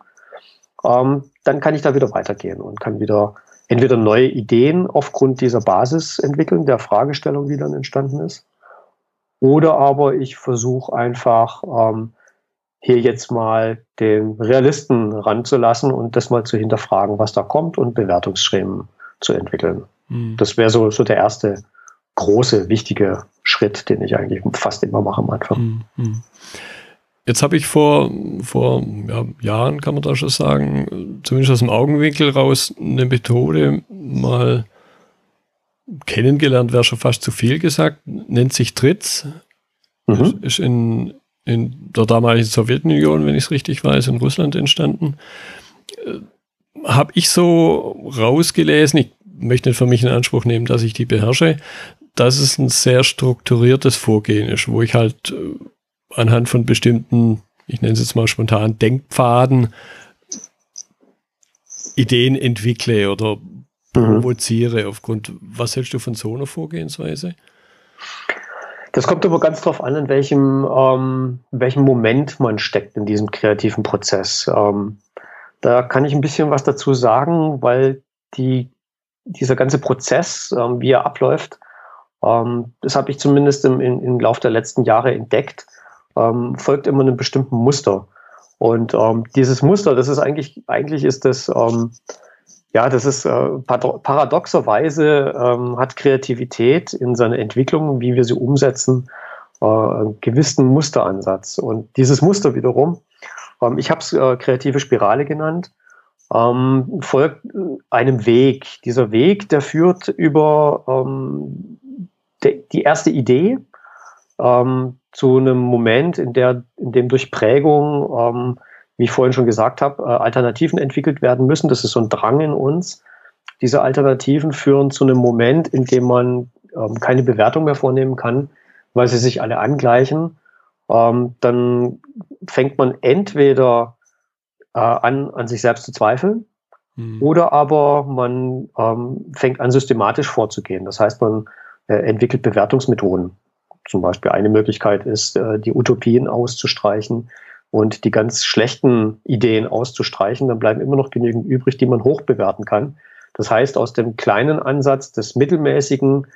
ähm, dann kann ich da wieder weitergehen und kann wieder entweder neue Ideen aufgrund dieser Basis entwickeln, der Fragestellung, die dann entstanden ist. Oder aber ich versuche einfach ähm, hier jetzt mal den Realisten ranzulassen und das mal zu hinterfragen, was da kommt und Bewertungsschemen zu entwickeln. Mhm. Das wäre so, so der erste große, wichtige Schritt, den ich eigentlich fast immer mache am Anfang. Mhm. Jetzt habe ich vor, vor ja, Jahren, kann man da schon sagen, zumindest aus dem Augenwinkel raus, eine Methode mal kennengelernt, wäre schon fast zu viel gesagt, nennt sich Tritz. Mhm. Ist in, in der damaligen Sowjetunion, wenn ich es richtig weiß, in Russland entstanden. Äh, habe ich so rausgelesen, ich möchte nicht für mich in Anspruch nehmen, dass ich die beherrsche, dass es ein sehr strukturiertes Vorgehen ist, wo ich halt äh, anhand von bestimmten, ich nenne es jetzt mal spontan, Denkpfaden Ideen entwickle oder mhm. provoziere aufgrund, was hältst du von so einer Vorgehensweise? Das kommt aber ganz drauf an, in welchem, ähm, in welchem Moment man steckt in diesem kreativen Prozess. Ähm, da kann ich ein bisschen was dazu sagen, weil die, dieser ganze Prozess, ähm, wie er abläuft, ähm, das habe ich zumindest im, in, im Laufe der letzten Jahre entdeckt, ähm, folgt immer einem bestimmten Muster. Und ähm, dieses Muster, das ist eigentlich, eigentlich ist das, ja, das ist äh, paradoxerweise ähm, hat Kreativität in seiner Entwicklung, wie wir sie umsetzen, äh, einen gewissen Musteransatz. Und dieses Muster wiederum, ähm, ich habe es äh, kreative Spirale genannt, ähm, folgt einem Weg. Dieser Weg, der führt über ähm, de, die erste Idee, ähm, zu einem Moment, in, der, in dem durch Prägung, ähm, wie ich vorhin schon gesagt habe, äh, Alternativen entwickelt werden müssen. Das ist so ein Drang in uns. Diese Alternativen führen zu einem Moment, in dem man ähm, keine Bewertung mehr vornehmen kann, weil sie sich alle angleichen. Ähm, dann fängt man entweder äh, an, an sich selbst zu zweifeln, mhm. oder aber man ähm, fängt an, systematisch vorzugehen. Das heißt, man äh, entwickelt Bewertungsmethoden. Zum Beispiel eine Möglichkeit ist, äh, die Utopien auszustreichen und die ganz schlechten Ideen auszustreichen. Dann bleiben immer noch genügend übrig, die man hoch bewerten kann. Das heißt, aus dem kleinen Ansatz des Mittelmäßigen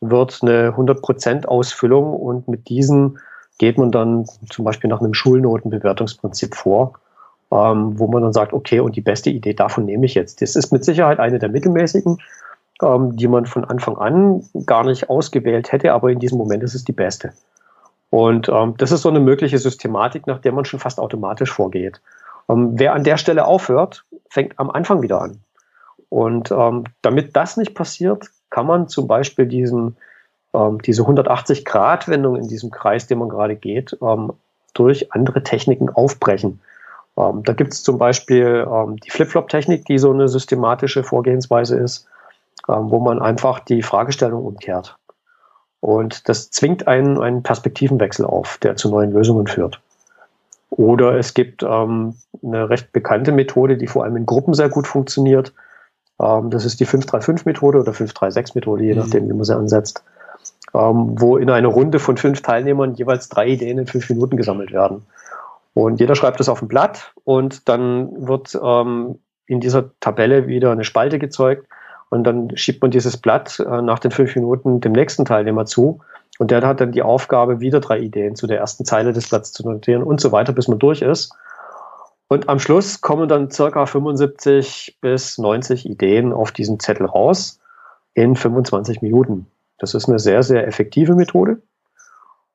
wird eine 100% Ausfüllung und mit diesen geht man dann zum Beispiel nach einem Schulnotenbewertungsprinzip vor, ähm, wo man dann sagt, okay, und die beste Idee davon nehme ich jetzt. Das ist mit Sicherheit eine der mittelmäßigen, ähm, die man von Anfang an gar nicht ausgewählt hätte, aber in diesem Moment ist es die beste. Und ähm, das ist so eine mögliche Systematik, nach der man schon fast automatisch vorgeht. Ähm, wer an der Stelle aufhört, fängt am Anfang wieder an. Und ähm, damit das nicht passiert, kann man zum Beispiel diesen, ähm, diese 180-Grad-Wendung in diesem Kreis, den man gerade geht, ähm, durch andere Techniken aufbrechen. Ähm, da gibt es zum Beispiel ähm, die Flip-Flop-Technik, die so eine systematische Vorgehensweise ist, wo man einfach die Fragestellung umkehrt. Und das zwingt einen, einen Perspektivenwechsel auf, der zu neuen Lösungen führt. Oder es gibt ähm, eine recht bekannte Methode, die vor allem in Gruppen sehr gut funktioniert. Ähm, das ist die 535-Methode oder 536-Methode, je mhm. nachdem, wie man sie ansetzt, ähm, wo in einer Runde von fünf Teilnehmern jeweils drei Ideen in fünf Minuten gesammelt werden. Und jeder schreibt das auf ein Blatt und dann wird ähm, in dieser Tabelle wieder eine Spalte gezeugt und dann schiebt man dieses Blatt äh, nach den fünf Minuten dem nächsten Teilnehmer zu. Und der hat dann die Aufgabe, wieder drei Ideen zu der ersten Zeile des Blatts zu notieren und so weiter, bis man durch ist. Und am Schluss kommen dann circa 75 bis 90 Ideen auf diesen Zettel raus in 25 Minuten. Das ist eine sehr, sehr effektive Methode.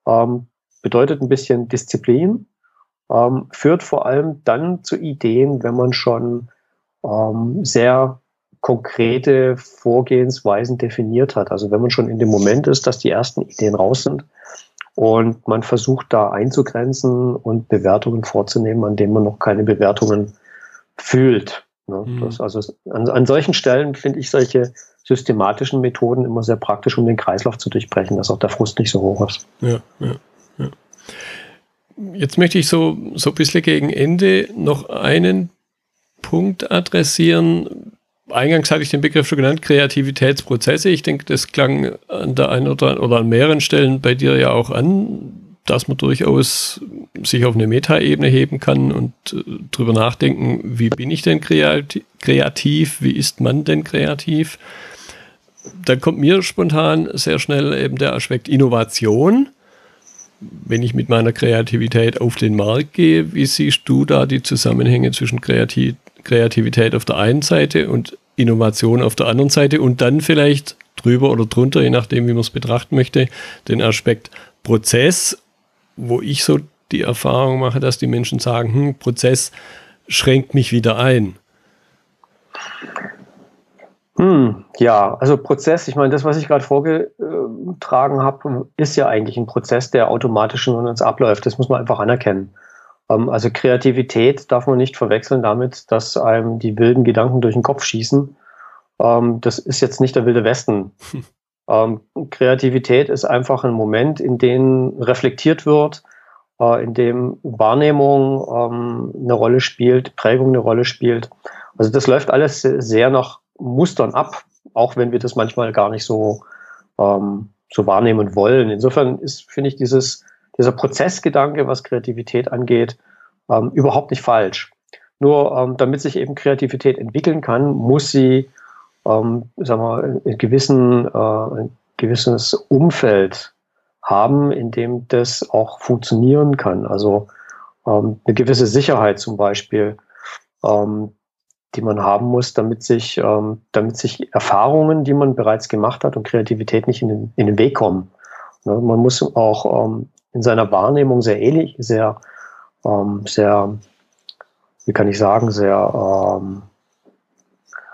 Ähm, bedeutet ein bisschen Disziplin, ähm, führt vor allem dann zu Ideen, wenn man schon ähm, sehr konkrete Vorgehensweisen definiert hat. Also wenn man schon in dem Moment ist, dass die ersten Ideen raus sind und man versucht da einzugrenzen und Bewertungen vorzunehmen, an denen man noch keine Bewertungen fühlt. Ne? Mhm. Das, also an, an solchen Stellen finde ich solche systematischen Methoden immer sehr praktisch, um den Kreislauf zu durchbrechen, dass auch der Frust nicht so hoch ist. Ja, ja, ja. Jetzt möchte ich so, so ein bisschen gegen Ende noch einen Punkt adressieren, Eingangs hatte ich den Begriff schon genannt, Kreativitätsprozesse. Ich denke, das klang an der einen oder, oder an mehreren Stellen bei dir ja auch an, dass man durchaus sich auf eine Metaebene heben kann und äh, drüber nachdenken, wie bin ich denn kreativ, wie ist man denn kreativ. Dann kommt mir spontan sehr schnell eben der Aspekt Innovation. Wenn ich mit meiner Kreativität auf den Markt gehe, wie siehst du da die Zusammenhänge zwischen Kreativität Kreativität auf der einen Seite und Innovation auf der anderen Seite und dann vielleicht drüber oder drunter, je nachdem, wie man es betrachten möchte, den Aspekt Prozess, wo ich so die Erfahrung mache, dass die Menschen sagen, hm, Prozess schränkt mich wieder ein. Hm, ja, also Prozess, ich meine, das, was ich gerade vorgetragen habe, ist ja eigentlich ein Prozess, der automatisch in uns abläuft. Das muss man einfach anerkennen. Ähm, also Kreativität darf man nicht verwechseln damit, dass einem die wilden Gedanken durch den Kopf schießen. Ähm, das ist jetzt nicht der wilde Westen. Ähm, Kreativität ist einfach ein Moment, in dem reflektiert wird, äh, in dem Wahrnehmung eine Rolle spielt, Prägung eine Rolle spielt. Also das läuft alles sehr nach Mustern ab, auch wenn wir das manchmal gar nicht so, so wahrnehmen wollen. Insofern ist, finde ich, dieses dieser Prozessgedanke, was Kreativität angeht, ähm, überhaupt nicht falsch. Nur ähm, damit sich eben Kreativität entwickeln kann, muss sie ähm, sagen wir, ein, gewissen, äh, ein gewisses Umfeld haben, in dem das auch funktionieren kann. Also ähm, eine gewisse Sicherheit zum Beispiel, ähm, die man haben muss, damit sich, ähm, damit sich Erfahrungen, die man bereits gemacht hat und Kreativität nicht in den, in den Weg kommen. Ne, man muss auch ähm, in seiner Wahrnehmung sehr ähnlich, sehr, ähm, sehr, wie kann ich sagen, sehr, ähm,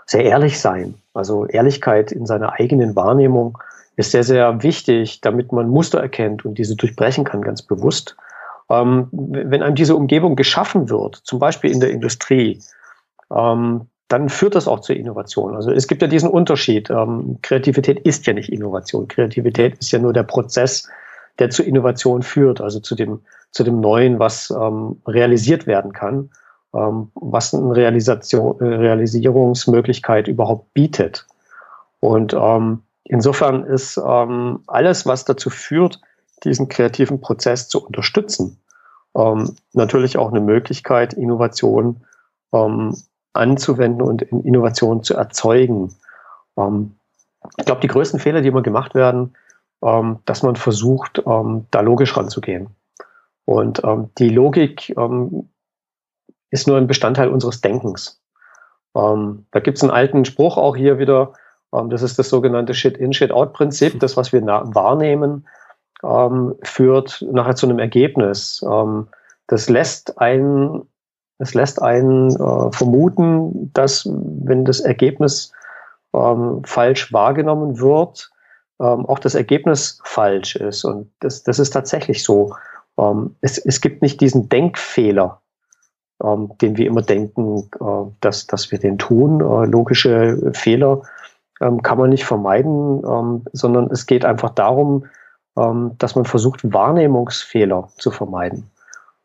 sehr ehrlich sein. Also Ehrlichkeit in seiner eigenen Wahrnehmung ist sehr, sehr wichtig, damit man Muster erkennt und diese durchbrechen kann, ganz bewusst. Ähm, wenn einem diese Umgebung geschaffen wird, zum Beispiel in der Industrie, ähm, dann führt das auch zur Innovation. Also es gibt ja diesen Unterschied. Ähm, Kreativität ist ja nicht Innovation. Kreativität ist ja nur der Prozess, der zu Innovation führt, also zu dem, zu dem Neuen, was ähm, realisiert werden kann, ähm, was eine Realisation, äh, Realisierungsmöglichkeit überhaupt bietet. Und ähm, insofern ist ähm, alles, was dazu führt, diesen kreativen Prozess zu unterstützen, ähm, natürlich auch eine Möglichkeit, Innovation ähm, anzuwenden und Innovation zu erzeugen. Ich glaube, die größten Fehler, die immer gemacht werden, ähm, dass man versucht, ähm, da logisch ranzugehen. Und ähm, die Logik ähm, ist nur ein Bestandteil unseres Denkens. Ähm, da gibt es einen alten Spruch auch hier wieder, Ähm, das ist das sogenannte Shit-in, Shit-out-Prinzip. Das, was wir wahrnehmen, führt nachher zu einem Ergebnis. Das lässt einen, das lässt einen äh, vermuten, dass wenn das Ergebnis falsch wahrgenommen wird, ähm, auch das Ergebnis falsch ist. Und das, das ist tatsächlich so. Ähm, es, es gibt nicht diesen Denkfehler, ähm, den wir immer denken, äh, dass, dass wir den tun. Äh, logische Fehler ähm, kann man nicht vermeiden, ähm, sondern es geht einfach darum, ähm, dass man versucht, Wahrnehmungsfehler zu vermeiden.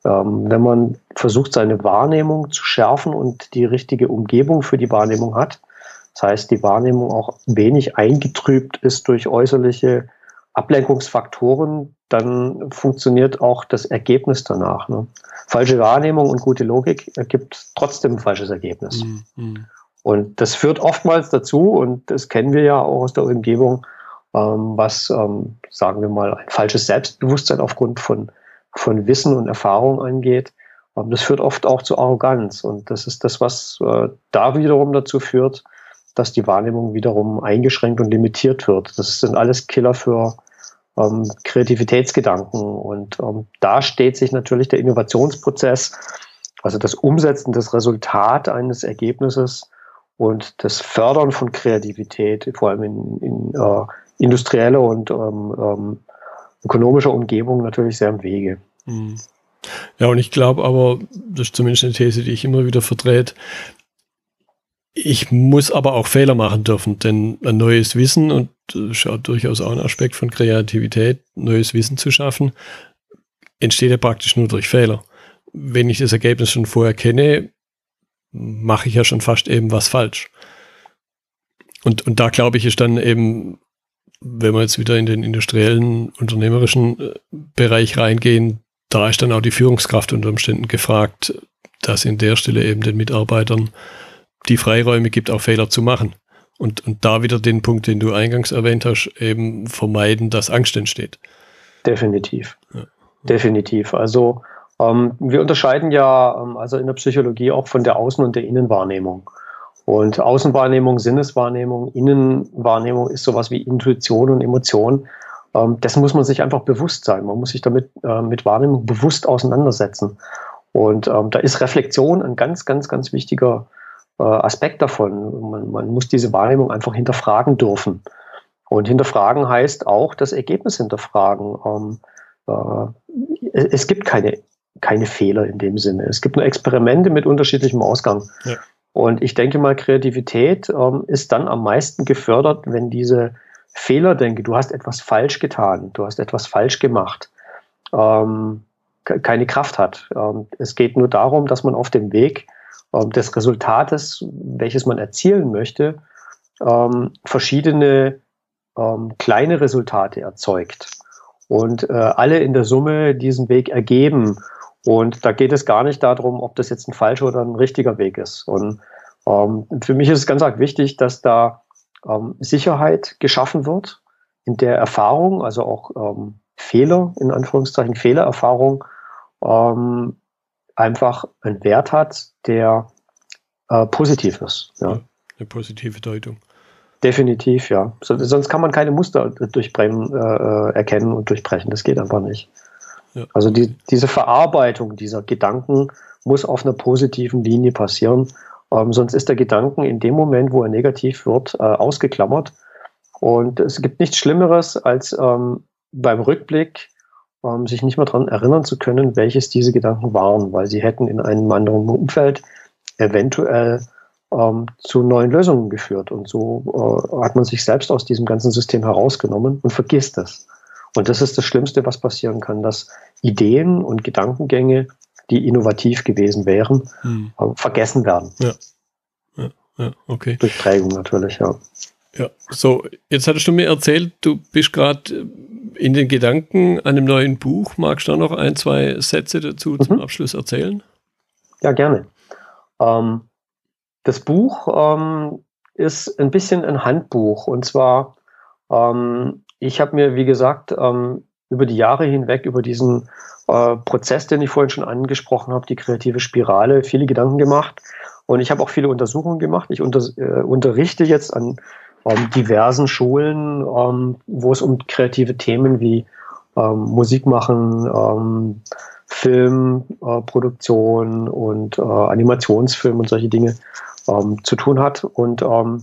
Wenn man versucht, seine Wahrnehmung zu schärfen und die richtige Umgebung für die Wahrnehmung hat, das heißt, die Wahrnehmung auch wenig eingetrübt ist durch äußerliche Ablenkungsfaktoren, dann funktioniert auch das Ergebnis danach. Ne? Falsche Wahrnehmung und gute Logik ergibt trotzdem ein falsches Ergebnis. Mhm. Und das führt oftmals dazu, und das kennen wir ja auch aus der Umgebung, ähm, was, ähm, sagen wir mal, ein falsches Selbstbewusstsein aufgrund von, von Wissen und Erfahrung angeht. Ähm, das führt oft auch zu Arroganz. Und das ist das, was äh, da wiederum dazu führt, dass die Wahrnehmung wiederum eingeschränkt und limitiert wird. Das sind alles Killer für ähm, Kreativitätsgedanken. Und ähm, da steht sich natürlich der Innovationsprozess, also das Umsetzen des Resultat eines Ergebnisses und das Fördern von Kreativität, vor allem in, in äh, industrieller und ähm, ähm, ökonomischer Umgebung natürlich sehr im Wege. Mhm. Ja, und ich glaube aber, das ist zumindest eine These, die ich immer wieder vertrete, ich muss aber auch Fehler machen dürfen, denn ein neues Wissen, und das ist ja durchaus auch ein Aspekt von Kreativität, neues Wissen zu schaffen, entsteht ja praktisch nur durch Fehler. Wenn ich das Ergebnis schon vorher kenne, mache ich ja schon fast eben was falsch. Und, und da glaube ich, ist dann eben, wenn wir jetzt wieder in den industriellen, unternehmerischen äh, Bereich reingehen, da ist dann auch die Führungskraft unter Umständen gefragt, dass in der Stelle eben den Mitarbeitern die Freiräume gibt, auch Fehler zu machen. Und, und da wieder den Punkt, den du eingangs erwähnt hast, eben vermeiden, dass Angst entsteht. Definitiv. Ja. Definitiv. Also ähm, wir unterscheiden ja ähm, also in der Psychologie auch von der Außen- und der Innenwahrnehmung. Und Außenwahrnehmung, Sinneswahrnehmung, Innenwahrnehmung ist sowas wie Intuition und Emotion. Ähm, dessen muss man sich einfach bewusst sein. Man muss sich damit äh, mit Wahrnehmung bewusst auseinandersetzen. Und ähm, da ist Reflexion ein ganz, ganz, ganz wichtiger äh, Aspekt davon. Man, man muss diese Wahrnehmung einfach hinterfragen dürfen. Und hinterfragen heißt auch das Ergebnis hinterfragen. Ähm, äh, es gibt keine, keine Fehler in dem Sinne. Es gibt nur Experimente mit unterschiedlichem Ausgang. Ja. Und ich denke mal, Kreativität ähm, ist dann am meisten gefördert, wenn diese Fehler denke, du hast etwas falsch getan, du hast etwas falsch gemacht, ähm, keine Kraft hat. Ähm, es geht nur darum, dass man auf dem Weg ähm, des Resultates, welches man erzielen möchte, ähm, verschiedene ähm, kleine Resultate erzeugt und äh, alle in der Summe diesen Weg ergeben. Und da geht es gar nicht darum, ob das jetzt ein falscher oder ein richtiger Weg ist. Und ähm, für mich ist es ganz arg wichtig, dass da ähm, Sicherheit geschaffen wird in der Erfahrung, also auch ähm, Fehler, in Anführungszeichen Fehlererfahrung, ähm, einfach einen Wert hat, der äh, positiv ist. Ja. Eine positive Deutung. Definitiv, ja. So, sonst kann man keine Muster durchbrechen, äh, äh, erkennen und durchbrechen. Das geht einfach nicht. Ja. Also die, diese Verarbeitung dieser Gedanken muss auf einer positiven Linie passieren. Ähm, sonst ist der Gedanken in dem Moment, wo er negativ wird, äh, ausgeklammert. Und es gibt nichts Schlimmeres, als ähm, beim Rückblick ähm, sich nicht mehr daran erinnern zu können, welches diese Gedanken waren, weil sie hätten in einem anderen Umfeld eventuell ähm, zu neuen Lösungen geführt. Und so äh, hat man sich selbst aus diesem ganzen System herausgenommen und vergisst es. Und das ist das Schlimmste, was passieren kann, dass Ideen und Gedankengänge, die innovativ gewesen wären, hm. äh, vergessen werden. Ja. ja. Ja, okay. Durch Prägung natürlich, ja. Ja, so, jetzt hattest du mir erzählt, du bist gerade in den Gedanken an einem neuen Buch. Magst du da noch ein, zwei Sätze dazu mhm. zum Abschluss erzählen? Ja, gerne. Ähm, das Buch ähm, ist ein bisschen ein Handbuch. Und zwar, ähm, ich habe mir, wie gesagt, ähm, über die Jahre hinweg, über diesen äh, Prozess, den ich vorhin schon angesprochen habe, die kreative Spirale, viele Gedanken gemacht. Und ich habe auch viele Untersuchungen gemacht. Ich unter, äh, unterrichte jetzt an ähm, diversen Schulen, ähm, wo es um kreative Themen wie ähm, Musik machen, ähm, Filmproduktion äh, und äh, Animationsfilm und solche Dinge ähm, zu tun hat. Und ähm,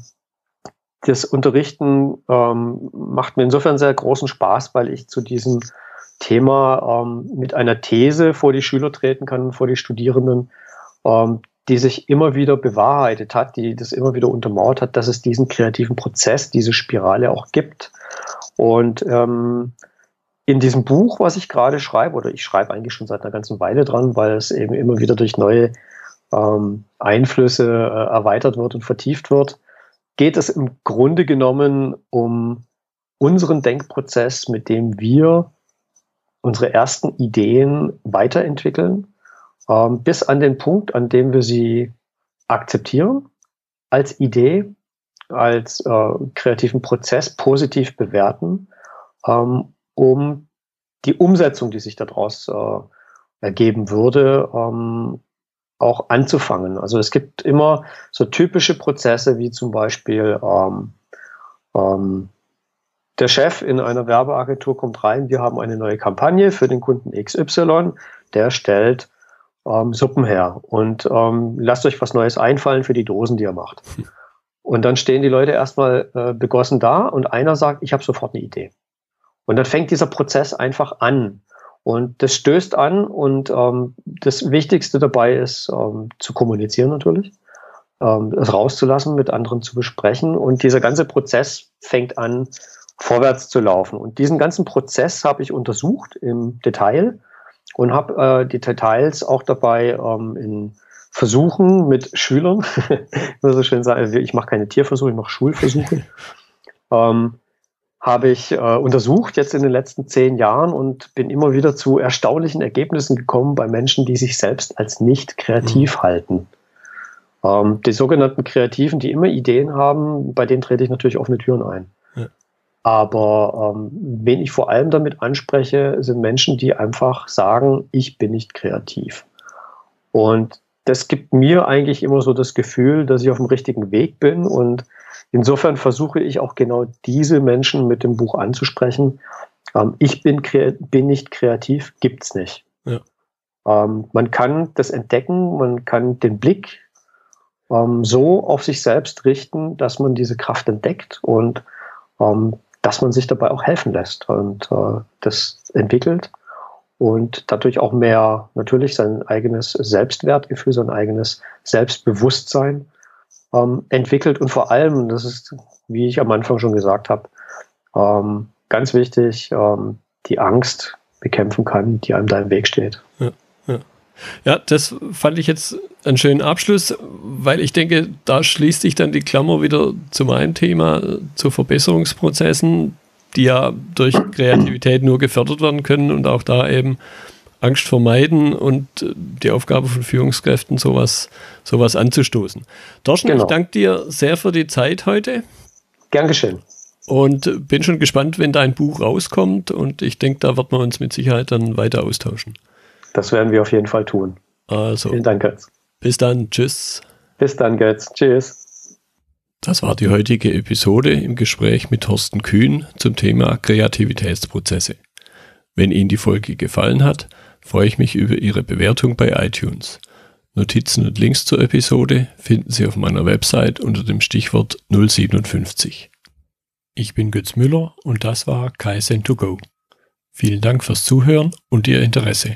das Unterrichten macht mir insofern sehr großen Spaß, weil ich zu diesem Thema mit einer These vor die Schüler treten kann, vor die Studierenden, die sich immer wieder bewahrheitet hat, die das immer wieder untermauert hat, dass es diesen kreativen Prozess, diese Spirale auch gibt. Und ähm, in diesem Buch, was ich gerade schreibe, oder ich schreibe eigentlich schon seit einer ganzen Weile dran, weil es eben immer wieder durch neue ähm, Einflüsse äh, erweitert wird und vertieft wird, geht es im Grunde genommen um unseren Denkprozess, mit dem wir unsere ersten Ideen weiterentwickeln, ähm, bis an den Punkt, an dem wir sie akzeptieren als Idee, als äh, kreativen Prozess positiv bewerten ähm, um die Umsetzung, die sich daraus äh, ergeben würde, ähm, auch anzufangen. Also es gibt immer so typische Prozesse wie zum Beispiel ähm, ähm, der Chef in einer Werbeagentur kommt rein, wir haben eine neue Kampagne für den Kunden XY, der stellt ähm, Suppen her und ähm, lasst euch was Neues einfallen für die Dosen, die er macht. Und dann stehen die Leute erstmal äh, begossen da und einer sagt, ich habe sofort eine Idee. Und dann fängt dieser Prozess einfach an. Und das stößt an und ähm, das Wichtigste dabei ist ähm, zu kommunizieren natürlich, ähm, es rauszulassen, mit anderen zu besprechen. Und dieser ganze Prozess fängt an, vorwärts zu laufen. Und diesen ganzen Prozess habe ich untersucht im Detail und habe äh, die Details auch dabei ähm, in Versuchen mit Schülern, ich muss so schön sagen, ich mache keine Tierversuche, ich mache Schulversuche. ähm, habe ich äh, untersucht jetzt in den letzten zehn Jahren und bin immer wieder zu erstaunlichen Ergebnissen gekommen bei Menschen, die sich selbst als nicht kreativ mhm. halten. Ähm, die sogenannten Kreativen, die immer Ideen haben, bei denen trete ich natürlich offene Türen ein. Aber ähm, wen ich vor allem damit anspreche, sind Menschen, die einfach sagen, ich bin nicht kreativ. Und das gibt mir eigentlich immer so das Gefühl, dass ich auf dem richtigen Weg bin und Insofern versuche ich auch genau diese Menschen mit dem Buch anzusprechen. Ähm, ich bin, bin nicht kreativ, gibt's nicht. Ja. Ähm, man kann das entdecken, man kann den Blick ähm, so auf sich selbst richten, dass man diese Kraft entdeckt und ähm, dass man sich dabei auch helfen lässt und äh, das entwickelt und dadurch auch mehr natürlich sein eigenes Selbstwertgefühl, sein eigenes Selbstbewusstsein ähm, entwickelt und vor allem, das ist, wie ich am Anfang schon gesagt habe, ähm, ganz wichtig, ähm, die Angst bekämpfen kann, die einem da im Weg steht. Ja, ja. Ja, das fand ich jetzt einen schönen Abschluss, weil ich denke, da schließt sich dann die Klammer wieder zu meinem Thema, zu Verbesserungsprozessen, die ja durch Kreativität nur gefördert werden können und auch da eben Angst vermeiden und äh, die Aufgabe von Führungskräften, sowas, sowas anzustoßen. Dorschen, genau. ich danke dir sehr für die Zeit heute. Gern geschehen. Und bin schon gespannt, wenn dein Buch rauskommt. Und ich denke, da wird man uns mit Sicherheit dann weiter austauschen. Das werden wir auf jeden Fall tun. Also. Vielen Dank, Götz. Bis dann. Tschüss. Bis dann, Götz. Tschüss. Das war die heutige Episode im Gespräch mit Thorsten Kühn zum Thema Kreativitätsprozesse. Wenn Ihnen die Folge gefallen hat, freue ich mich über Ihre Bewertung bei iTunes. Notizen und Links zur Episode finden Sie auf meiner Website unter dem Stichwort 057. Ich bin Götz Müller und das war Kaizen2Go. Vielen Dank fürs Zuhören und Ihr Interesse.